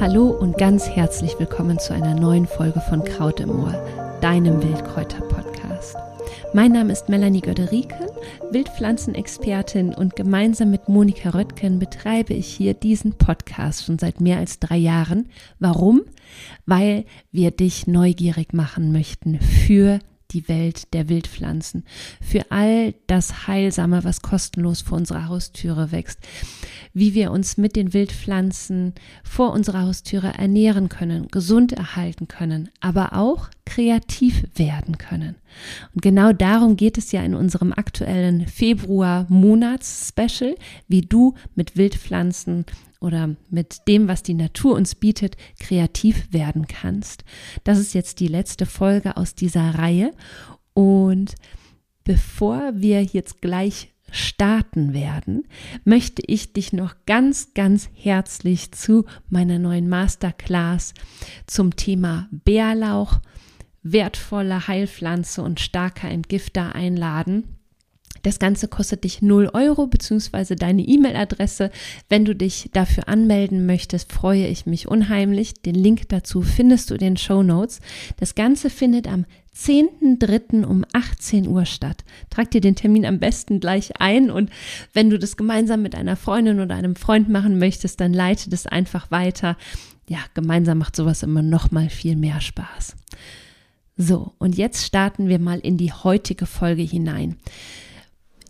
Hallo und ganz herzlich willkommen zu einer neuen Folge von Kraut im Ohr, deinem Wildkräuter-Podcast. Mein Name ist Melanie Göderiken, Wildpflanzenexpertin und gemeinsam mit Monika Röttgen betreibe ich hier diesen Podcast schon seit mehr als drei Jahren. Warum? Weil wir dich neugierig machen möchten für die Welt der Wildpflanzen, für all das Heilsame, was kostenlos vor unserer Haustüre wächst, wie wir uns mit den Wildpflanzen vor unserer Haustüre ernähren können, gesund erhalten können, aber auch kreativ werden können. Und genau darum geht es ja in unserem aktuellen Februar-Monats-Special, wie du mit Wildpflanzen oder mit dem, was die Natur uns bietet, kreativ werden kannst. Das ist jetzt die letzte Folge aus dieser Reihe. Und bevor wir jetzt gleich starten werden, möchte ich dich noch ganz, ganz herzlich zu meiner neuen Masterclass zum Thema Bärlauch, wertvolle Heilpflanze und starker Entgifter einladen. Das Ganze kostet dich 0 Euro beziehungsweise deine E-Mail-Adresse. Wenn du dich dafür anmelden möchtest, freue ich mich unheimlich. Den Link dazu findest du in den Show Notes. Das Ganze findet am 10.3. um 18 Uhr statt. Trag dir den Termin am besten gleich ein und wenn du das gemeinsam mit einer Freundin oder einem Freund machen möchtest, dann leite das einfach weiter. Ja, gemeinsam macht sowas immer noch mal viel mehr Spaß. So, und jetzt starten wir mal in die heutige Folge hinein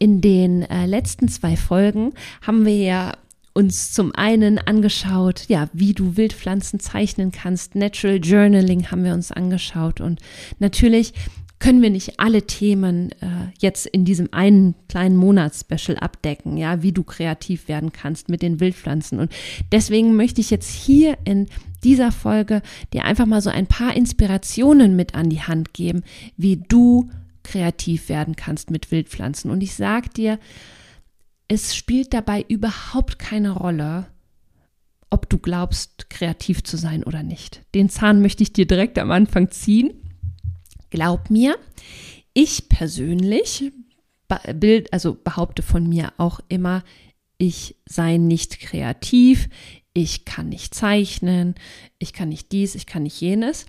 in den äh, letzten zwei Folgen haben wir ja uns zum einen angeschaut, ja, wie du Wildpflanzen zeichnen kannst. Natural Journaling haben wir uns angeschaut und natürlich können wir nicht alle Themen äh, jetzt in diesem einen kleinen Monatsspecial abdecken, ja, wie du kreativ werden kannst mit den Wildpflanzen. Und deswegen möchte ich jetzt hier in dieser Folge dir einfach mal so ein paar Inspirationen mit an die Hand geben, wie du kreativ werden kannst mit Wildpflanzen. Und ich sage dir, es spielt dabei überhaupt keine Rolle, ob du glaubst, kreativ zu sein oder nicht. Den Zahn möchte ich dir direkt am Anfang ziehen. Glaub mir, ich persönlich bild, also behaupte von mir auch immer, ich sei nicht kreativ, ich kann nicht zeichnen, ich kann nicht dies, ich kann nicht jenes.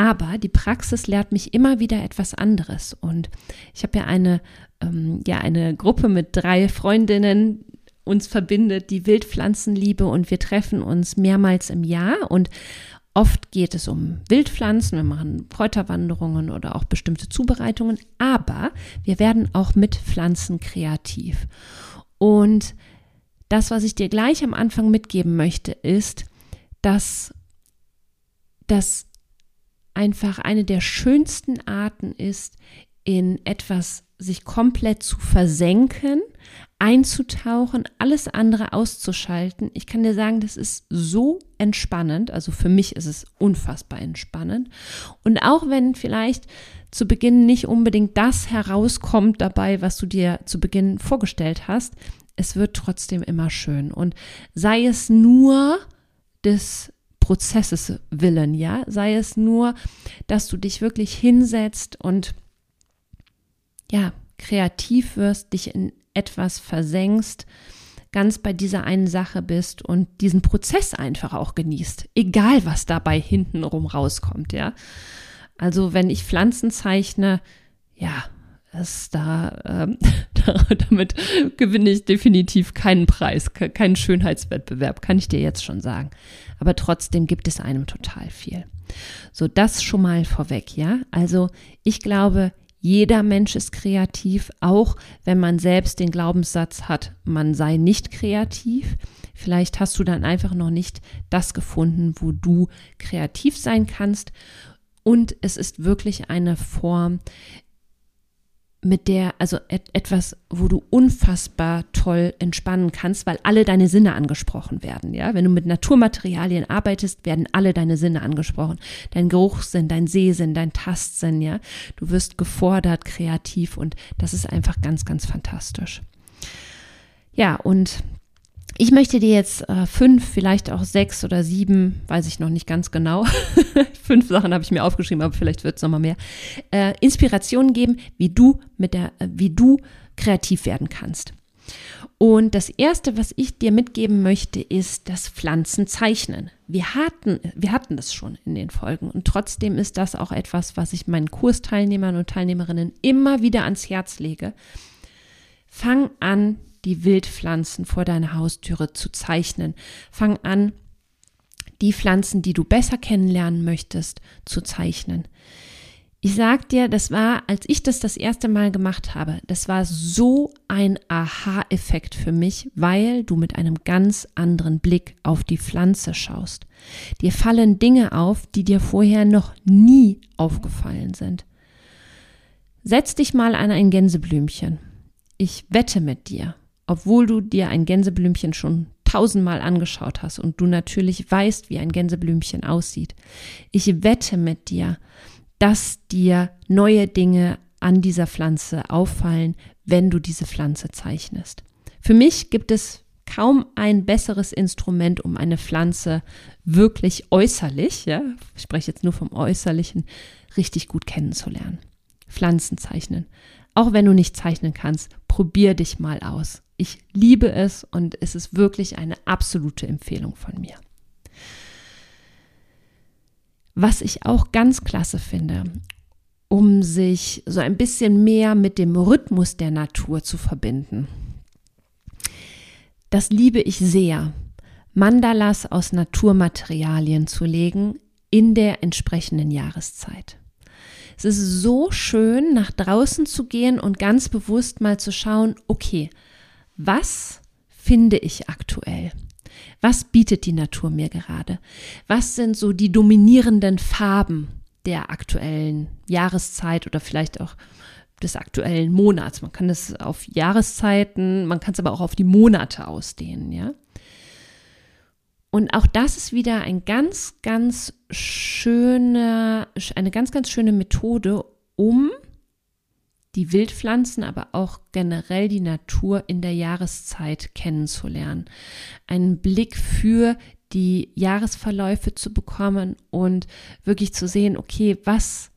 Aber die Praxis lehrt mich immer wieder etwas anderes. Und ich habe ja eine, ähm, ja eine Gruppe mit drei Freundinnen, uns verbindet die Wildpflanzenliebe und wir treffen uns mehrmals im Jahr und Oft geht es um Wildpflanzen, wir machen Kräuterwanderungen oder auch bestimmte Zubereitungen, aber wir werden auch mit Pflanzen kreativ. Und das, was ich dir gleich am Anfang mitgeben möchte, ist, dass das einfach eine der schönsten Arten ist, in etwas sich komplett zu versenken, einzutauchen, alles andere auszuschalten. Ich kann dir sagen, das ist so entspannend. Also für mich ist es unfassbar entspannend. Und auch wenn vielleicht zu Beginn nicht unbedingt das herauskommt dabei, was du dir zu Beginn vorgestellt hast, es wird trotzdem immer schön. Und sei es nur das Prozesses willen, ja, sei es nur, dass du dich wirklich hinsetzt und ja, kreativ wirst, dich in etwas versenkst, ganz bei dieser einen Sache bist und diesen Prozess einfach auch genießt, egal was dabei hintenrum rauskommt, ja. Also wenn ich Pflanzen zeichne, ja, ist da, ähm, damit gewinne ich definitiv keinen Preis, keinen Schönheitswettbewerb, kann ich dir jetzt schon sagen. Aber trotzdem gibt es einem total viel. So, das schon mal vorweg, ja. Also ich glaube, jeder Mensch ist kreativ, auch wenn man selbst den Glaubenssatz hat, man sei nicht kreativ. Vielleicht hast du dann einfach noch nicht das gefunden, wo du kreativ sein kannst. Und es ist wirklich eine Form, mit der, also et etwas, wo du unfassbar toll entspannen kannst, weil alle deine Sinne angesprochen werden, ja. Wenn du mit Naturmaterialien arbeitest, werden alle deine Sinne angesprochen. Dein Geruchssinn, dein Sehsinn, dein Tastsinn, ja. Du wirst gefordert, kreativ und das ist einfach ganz, ganz fantastisch. Ja, und ich möchte dir jetzt äh, fünf, vielleicht auch sechs oder sieben, weiß ich noch nicht ganz genau. fünf Sachen habe ich mir aufgeschrieben, aber vielleicht wird es nochmal mehr. Äh, Inspirationen geben, wie du mit der, äh, wie du kreativ werden kannst. Und das erste, was ich dir mitgeben möchte, ist das Pflanzenzeichnen. Wir hatten, wir hatten das schon in den Folgen und trotzdem ist das auch etwas, was ich meinen Kursteilnehmern und Teilnehmerinnen immer wieder ans Herz lege. Fang an, die Wildpflanzen vor deiner Haustüre zu zeichnen. Fang an, die Pflanzen, die du besser kennenlernen möchtest, zu zeichnen. Ich sag dir, das war, als ich das das erste Mal gemacht habe, das war so ein Aha-Effekt für mich, weil du mit einem ganz anderen Blick auf die Pflanze schaust. Dir fallen Dinge auf, die dir vorher noch nie aufgefallen sind. Setz dich mal an ein Gänseblümchen. Ich wette mit dir, obwohl du dir ein Gänseblümchen schon tausendmal angeschaut hast und du natürlich weißt, wie ein Gänseblümchen aussieht. Ich wette mit dir, dass dir neue Dinge an dieser Pflanze auffallen, wenn du diese Pflanze zeichnest. Für mich gibt es kaum ein besseres Instrument, um eine Pflanze wirklich äußerlich, ja, ich spreche jetzt nur vom äußerlichen, richtig gut kennenzulernen. Pflanzen zeichnen. Auch wenn du nicht zeichnen kannst, probier dich mal aus. Ich liebe es und es ist wirklich eine absolute Empfehlung von mir. Was ich auch ganz klasse finde, um sich so ein bisschen mehr mit dem Rhythmus der Natur zu verbinden. Das liebe ich sehr, Mandalas aus Naturmaterialien zu legen in der entsprechenden Jahreszeit. Es ist so schön, nach draußen zu gehen und ganz bewusst mal zu schauen, okay, was finde ich aktuell? Was bietet die Natur mir gerade? Was sind so die dominierenden Farben der aktuellen Jahreszeit oder vielleicht auch des aktuellen Monats? Man kann das auf Jahreszeiten, man kann es aber auch auf die Monate ausdehnen, ja? Und auch das ist wieder ein ganz, ganz schöne, eine ganz, ganz schöne Methode, um die Wildpflanzen, aber auch generell die Natur in der Jahreszeit kennenzulernen. Einen Blick für die Jahresverläufe zu bekommen und wirklich zu sehen, okay, was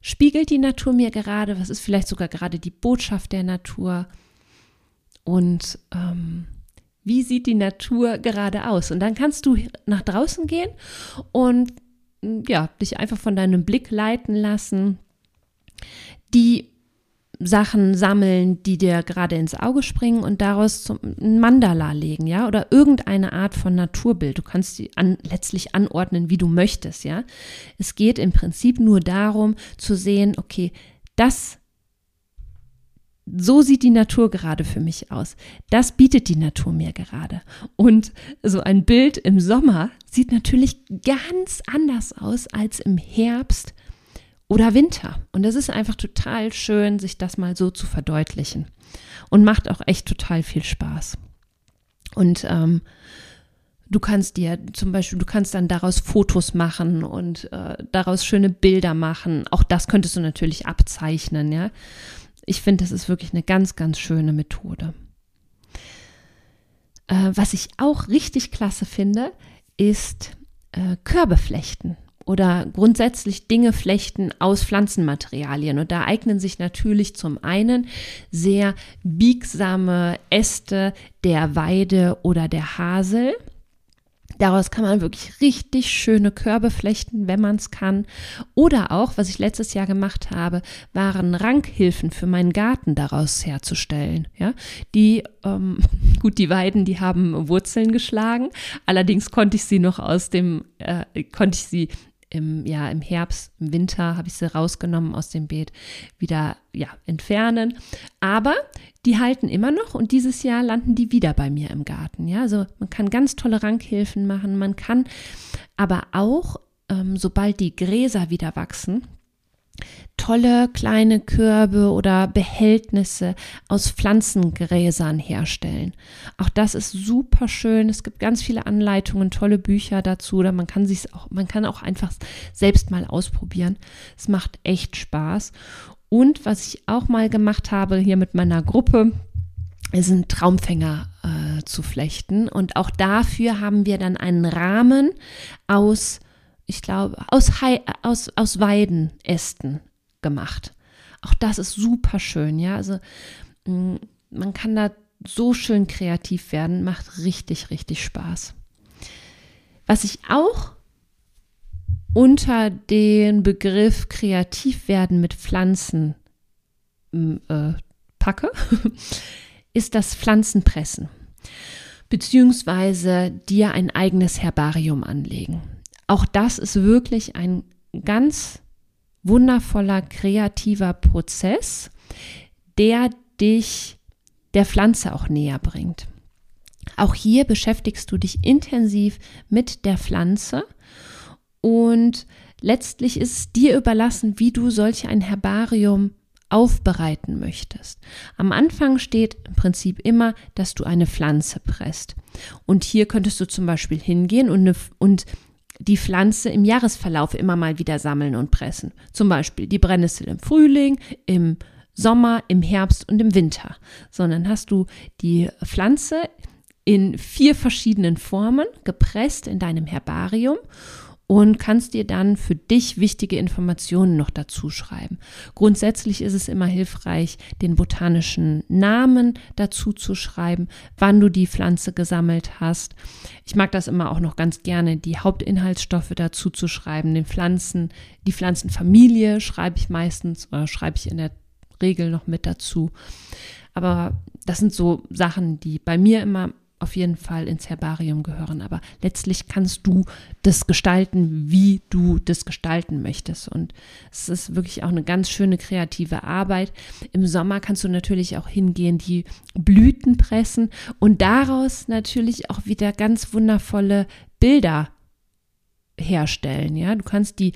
spiegelt die Natur mir gerade, was ist vielleicht sogar gerade die Botschaft der Natur und ähm, wie sieht die Natur gerade aus? Und dann kannst du nach draußen gehen und ja, dich einfach von deinem Blick leiten lassen, die Sachen sammeln, die dir gerade ins Auge springen und daraus zum Mandala legen, ja, oder irgendeine Art von Naturbild. Du kannst die an, letztlich anordnen, wie du möchtest, ja. Es geht im Prinzip nur darum zu sehen, okay, das so sieht die Natur gerade für mich aus. Das bietet die Natur mir gerade. Und so ein Bild im Sommer sieht natürlich ganz anders aus als im Herbst oder Winter. Und es ist einfach total schön, sich das mal so zu verdeutlichen. Und macht auch echt total viel Spaß. Und ähm, du kannst dir zum Beispiel, du kannst dann daraus Fotos machen und äh, daraus schöne Bilder machen. Auch das könntest du natürlich abzeichnen, ja. Ich finde, das ist wirklich eine ganz, ganz schöne Methode. Äh, was ich auch richtig klasse finde, ist äh, Körbe flechten oder grundsätzlich Dinge flechten aus Pflanzenmaterialien. Und da eignen sich natürlich zum einen sehr biegsame Äste der Weide oder der Hasel. Daraus kann man wirklich richtig schöne Körbe flechten, wenn man es kann. Oder auch, was ich letztes Jahr gemacht habe, waren Rankhilfen für meinen Garten daraus herzustellen. Ja, die, ähm, gut, die Weiden, die haben Wurzeln geschlagen. Allerdings konnte ich sie noch aus dem, äh, konnte ich sie im, ja, im Herbst, im Winter habe ich sie rausgenommen aus dem Beet, wieder ja, entfernen. Aber die halten immer noch und dieses Jahr landen die wieder bei mir im Garten. Ja, also man kann ganz tolle Rankhilfen machen. Man kann aber auch, ähm, sobald die Gräser wieder wachsen, tolle kleine Körbe oder Behältnisse aus Pflanzengräsern herstellen. Auch das ist super schön. Es gibt ganz viele Anleitungen, tolle Bücher dazu oder man kann sich auch, man kann auch einfach selbst mal ausprobieren. Es macht echt Spaß. Und was ich auch mal gemacht habe hier mit meiner Gruppe, sind Traumfänger äh, zu flechten. Und auch dafür haben wir dann einen Rahmen aus ich glaube, aus, aus, aus Weidenästen gemacht. Auch das ist super schön, ja. Also mm, man kann da so schön kreativ werden, macht richtig, richtig Spaß. Was ich auch unter den Begriff kreativ werden mit Pflanzen äh, packe, ist das Pflanzenpressen beziehungsweise dir ein eigenes Herbarium anlegen. Auch das ist wirklich ein ganz wundervoller kreativer Prozess, der dich der Pflanze auch näher bringt. Auch hier beschäftigst du dich intensiv mit der Pflanze und letztlich ist es dir überlassen, wie du solch ein Herbarium aufbereiten möchtest. Am Anfang steht im Prinzip immer, dass du eine Pflanze presst. Und hier könntest du zum Beispiel hingehen und, eine, und die Pflanze im Jahresverlauf immer mal wieder sammeln und pressen. Zum Beispiel die Brennnessel im Frühling, im Sommer, im Herbst und im Winter. Sondern hast du die Pflanze in vier verschiedenen Formen gepresst in deinem Herbarium und kannst dir dann für dich wichtige Informationen noch dazu schreiben. Grundsätzlich ist es immer hilfreich, den botanischen Namen dazu zu schreiben, wann du die Pflanze gesammelt hast. Ich mag das immer auch noch ganz gerne, die Hauptinhaltsstoffe dazu zu schreiben, den Pflanzen, die Pflanzenfamilie schreibe ich meistens oder schreibe ich in der Regel noch mit dazu. Aber das sind so Sachen, die bei mir immer auf jeden Fall ins Herbarium gehören. Aber letztlich kannst du das gestalten, wie du das gestalten möchtest. Und es ist wirklich auch eine ganz schöne kreative Arbeit. Im Sommer kannst du natürlich auch hingehen, die Blüten pressen und daraus natürlich auch wieder ganz wundervolle Bilder herstellen. Ja, du kannst die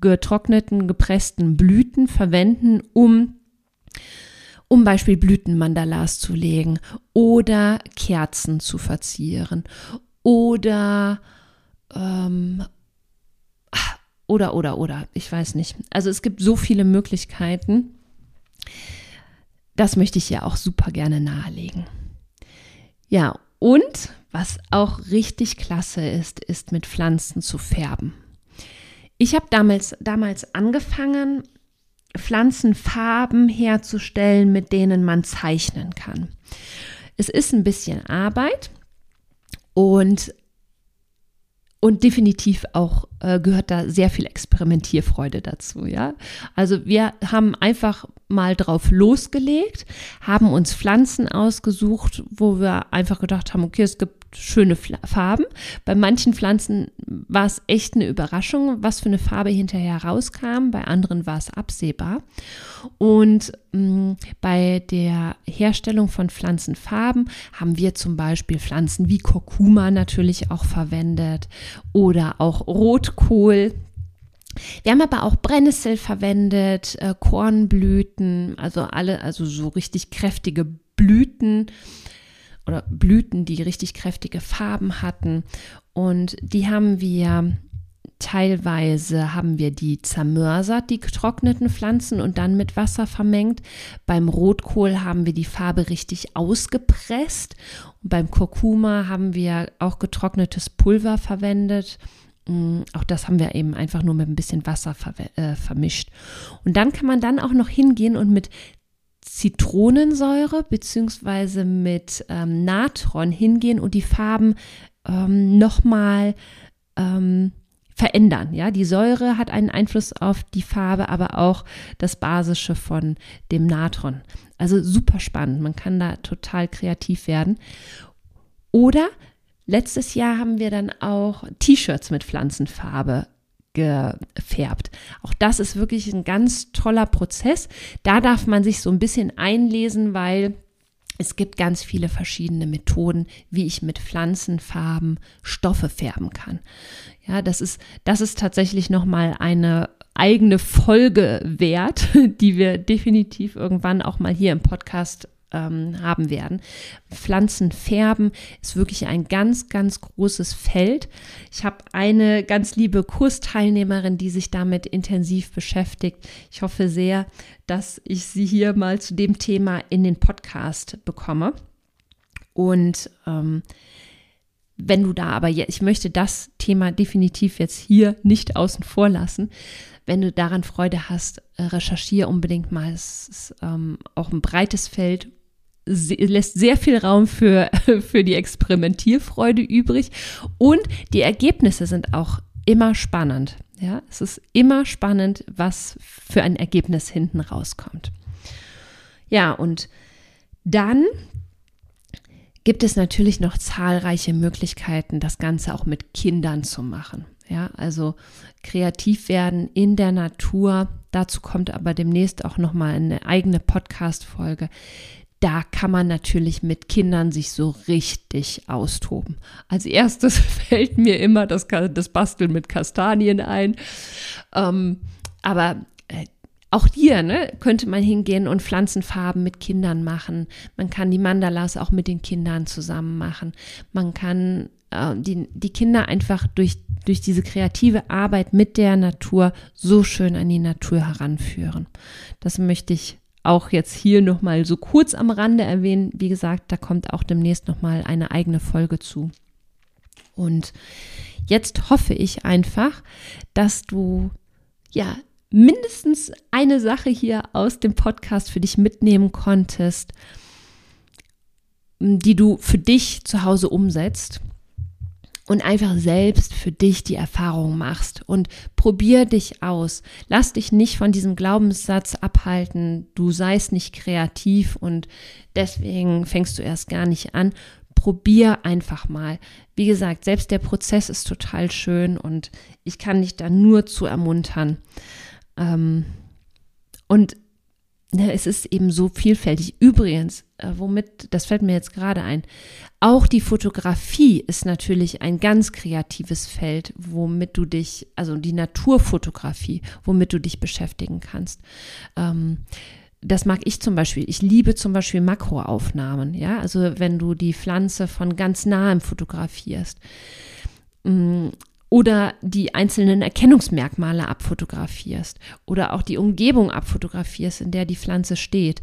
getrockneten, gepressten Blüten verwenden, um um Beispiel Blütenmandalas zu legen oder Kerzen zu verzieren oder ähm, oder oder oder ich weiß nicht. Also es gibt so viele Möglichkeiten. Das möchte ich ja auch super gerne nahelegen. Ja, und was auch richtig klasse ist, ist mit Pflanzen zu färben. Ich habe damals, damals angefangen, Pflanzenfarben herzustellen, mit denen man zeichnen kann. Es ist ein bisschen Arbeit und und definitiv auch äh, gehört da sehr viel Experimentierfreude dazu, ja. Also wir haben einfach mal drauf losgelegt, haben uns Pflanzen ausgesucht, wo wir einfach gedacht haben, okay, es gibt schöne Farben. Bei manchen Pflanzen war es echt eine Überraschung, was für eine Farbe hinterher rauskam. Bei anderen war es absehbar. Und mh, mm, bei der Herstellung von Pflanzenfarben haben wir zum Beispiel Pflanzen wie Kurkuma natürlich auch verwendet oder auch Rotkohl. Wir haben aber auch Brennnessel verwendet, äh, Kornblüten, also alle, also so richtig kräftige Blüten oder Blüten, die richtig kräftige Farben hatten. Und die haben wir teilweise haben wir die zermörsert, die getrockneten Pflanzen und dann mit Wasser vermengt. Beim Rotkohl haben wir die Farbe richtig ausgepresst. Und beim Kurkuma haben wir auch getrocknetes Pulver verwendet. Mm, auch das haben wir eben einfach nur mit ein bisschen Wasser ver äh, vermischt. Und dann kann man dann auch noch hingehen und mit Zitronensäure beziehungsweise mit ähm, Natron hingehen und die Farben ähm, nochmal ähm, verändern. Ja, die Säure hat einen Einfluss auf die Farbe, aber auch das Basische von dem Natron. Also super spannend. Man kann da total kreativ werden. Oder letztes Jahr haben wir dann auch T-Shirts mit Pflanzenfarbe gefärbt. Auch das ist wirklich ein ganz toller Prozess. Da darf man sich so ein bisschen einlesen, weil es gibt ganz viele verschiedene Methoden, wie ich mit Pflanzenfarben Stoffe färben kann. Ja, das ist, das ist tatsächlich nochmal eine eigene Folge wert, die wir definitiv irgendwann auch mal hier im Podcast ähm, haben werden. Pflanzen färben ist wirklich ein ganz, ganz großes Feld. Ich habe eine ganz liebe Kursteilnehmerin, die sich damit intensiv beschäftigt. Ich hoffe sehr, dass ich sie hier mal zu dem Thema in den Podcast bekomme. Und ähm, wenn du da aber, ich möchte das Thema definitiv jetzt hier nicht außen vor lassen. Wenn du daran Freude hast, äh, recherchiere unbedingt mal. Es ist ähm, auch ein breites Feld lässt sehr viel Raum für, für die Experimentierfreude übrig und die Ergebnisse sind auch immer spannend. Ja, es ist immer spannend, was für ein Ergebnis hinten rauskommt. Ja, und dann gibt es natürlich noch zahlreiche Möglichkeiten, das Ganze auch mit Kindern zu machen. Ja, also kreativ werden in der Natur. Dazu kommt aber demnächst auch noch mal eine eigene Podcast-Folge. Da kann man natürlich mit Kindern sich so richtig austoben. Als erstes fällt mir immer das, das Basteln mit Kastanien ein. Ähm, aber äh, auch hier ne, könnte man hingehen und Pflanzenfarben mit Kindern machen. Man kann die Mandalas auch mit den Kindern zusammen machen. Man kann äh, die, die Kinder einfach durch, durch diese kreative Arbeit mit der Natur so schön an die Natur heranführen. Das möchte ich auch jetzt hier nochmal so kurz am Rande erwähnen. Wie gesagt, da kommt auch demnächst nochmal eine eigene Folge zu. Und jetzt hoffe ich einfach, dass du ja mindestens eine Sache hier aus dem Podcast für dich mitnehmen konntest, die du für dich zu Hause umsetzt und einfach selbst für dich die Erfahrung machst und probier dich aus. Lass dich nicht von diesem Glaubenssatz abhalten, du seist nicht kreativ und deswegen fängst du erst gar nicht an. Probier einfach mal. Wie gesagt, selbst der Prozess ist total schön und ich kann dich da nur zu ermuntern. Ähm, und es ist eben so vielfältig. Übrigens, äh, womit, das fällt mir jetzt gerade ein, auch die Fotografie ist natürlich ein ganz kreatives Feld, womit du dich, also die Naturfotografie, womit du dich beschäftigen kannst. Ähm, das mag ich zum Beispiel. Ich liebe zum Beispiel Makroaufnahmen, ja, also wenn du die Pflanze von ganz nahem fotografierst. Mm, oder die einzelnen Erkennungsmerkmale abfotografierst oder auch die Umgebung abfotografierst, in der die Pflanze steht.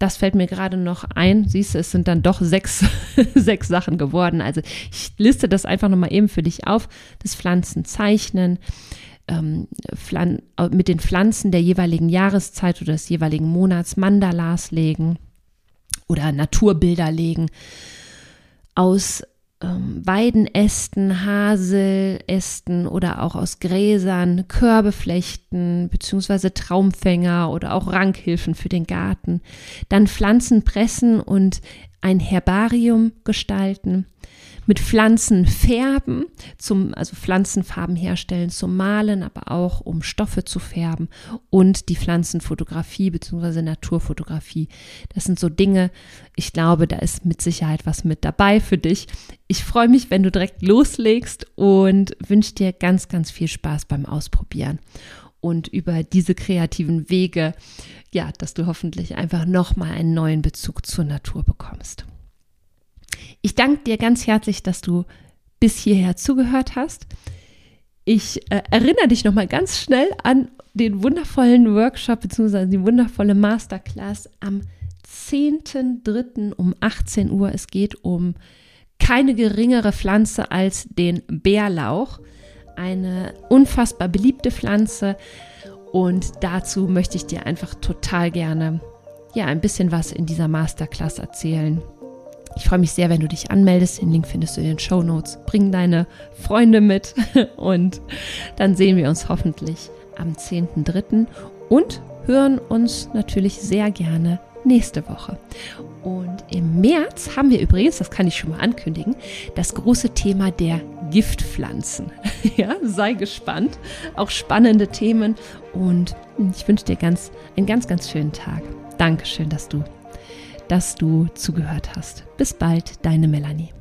Das fällt mir gerade noch ein. Siehst du, es sind dann doch sechs, sechs Sachen geworden. Also ich liste das einfach nochmal eben für dich auf. Das Pflanzenzeichnen, ähm, mit den Pflanzen der jeweiligen Jahreszeit oder des jeweiligen Monats Mandalas legen oder Naturbilder legen. Aus Weidenästen, Haselästen oder auch aus Gräsern, Körbeflechten bzw. Traumfänger oder auch Rankhilfen für den Garten. Dann Pflanzen pressen und ein Herbarium gestalten mit Pflanzen färben, zum, also Pflanzenfarben herstellen, zum Malen, aber auch um Stoffe zu färben und die Pflanzenfotografie bzw. Naturfotografie. Das sind so Dinge, ich glaube, da ist mit Sicherheit was mit dabei für dich. Ich freue mich, wenn du direkt loslegst und wünsche dir ganz, ganz viel Spaß beim Ausprobieren und über diese kreativen Wege, ja, dass du hoffentlich einfach nochmal einen neuen Bezug zur Natur bekommst. Ich danke dir ganz herzlich, dass du bis hierher zugehört hast. Ich äh, erinnere dich nochmal ganz schnell an den wundervollen Workshop bzw. die wundervolle Masterclass am 10.3. um 18 Uhr. Es geht um keine geringere Pflanze als den Bärlauch. Eine unfassbar beliebte Pflanze. Und dazu möchte ich dir einfach total gerne ja, ein bisschen was in dieser Masterclass erzählen. Ich freue mich sehr, wenn du dich anmeldest. Den Link findest du in den Show Notes. Bring deine Freunde mit und dann sehen wir uns hoffentlich am 10.3. und hören uns natürlich sehr gerne nächste Woche. Und im März haben wir übrigens, das kann ich schon mal ankündigen, das große Thema der Giftpflanzen. ja, sei gespannt. Auch spannende Themen. Und ich wünsche dir ganz, einen ganz, ganz schönen Tag. Dankeschön, dass du dass du zugehört hast. Bis bald, deine Melanie.